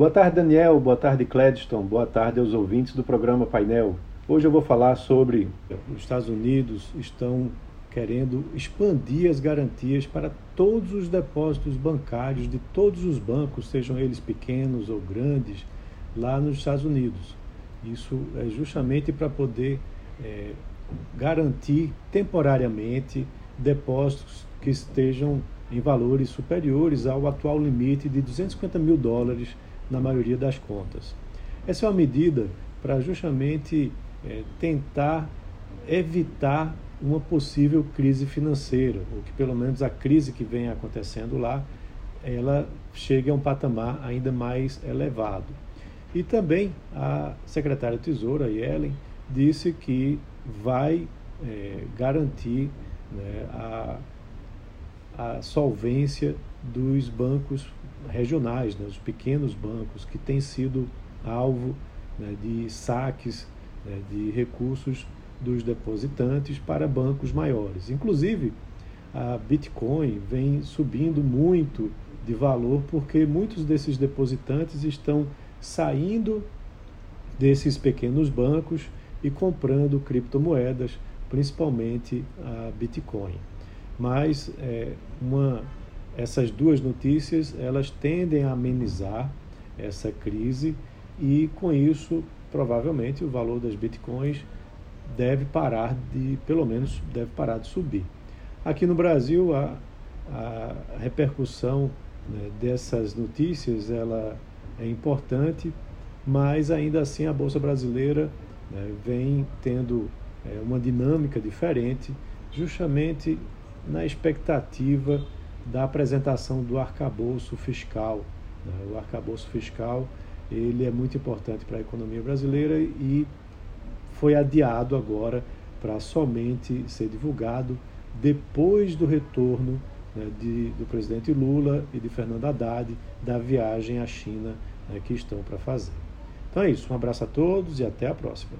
Boa tarde, Daniel. Boa tarde, Cledston. Boa tarde aos ouvintes do programa Painel. Hoje eu vou falar sobre os Estados Unidos estão querendo expandir as garantias para todos os depósitos bancários de todos os bancos, sejam eles pequenos ou grandes, lá nos Estados Unidos. Isso é justamente para poder é, garantir temporariamente depósitos que estejam em valores superiores ao atual limite de 250 mil dólares na maioria das contas. Essa é uma medida para justamente é, tentar evitar uma possível crise financeira, ou que pelo menos a crise que vem acontecendo lá, ela chegue a um patamar ainda mais elevado. E também a secretária Tesoura, Yellen, disse que vai é, garantir né, a, a solvência dos bancos regionais, né, os pequenos bancos que têm sido alvo né, de saques né, de recursos dos depositantes para bancos maiores. Inclusive, a Bitcoin vem subindo muito de valor porque muitos desses depositantes estão saindo desses pequenos bancos e comprando criptomoedas, principalmente a Bitcoin. Mas é, uma essas duas notícias elas tendem a amenizar essa crise e com isso provavelmente o valor das bitcoins deve parar de pelo menos deve parar de subir. Aqui no Brasil a, a repercussão né, dessas notícias ela é importante mas ainda assim a bolsa brasileira né, vem tendo é, uma dinâmica diferente justamente na expectativa da apresentação do arcabouço fiscal. Né? O arcabouço fiscal ele é muito importante para a economia brasileira e foi adiado agora para somente ser divulgado depois do retorno né, de, do presidente Lula e de Fernando Haddad da viagem à China né, que estão para fazer. Então é isso, um abraço a todos e até a próxima.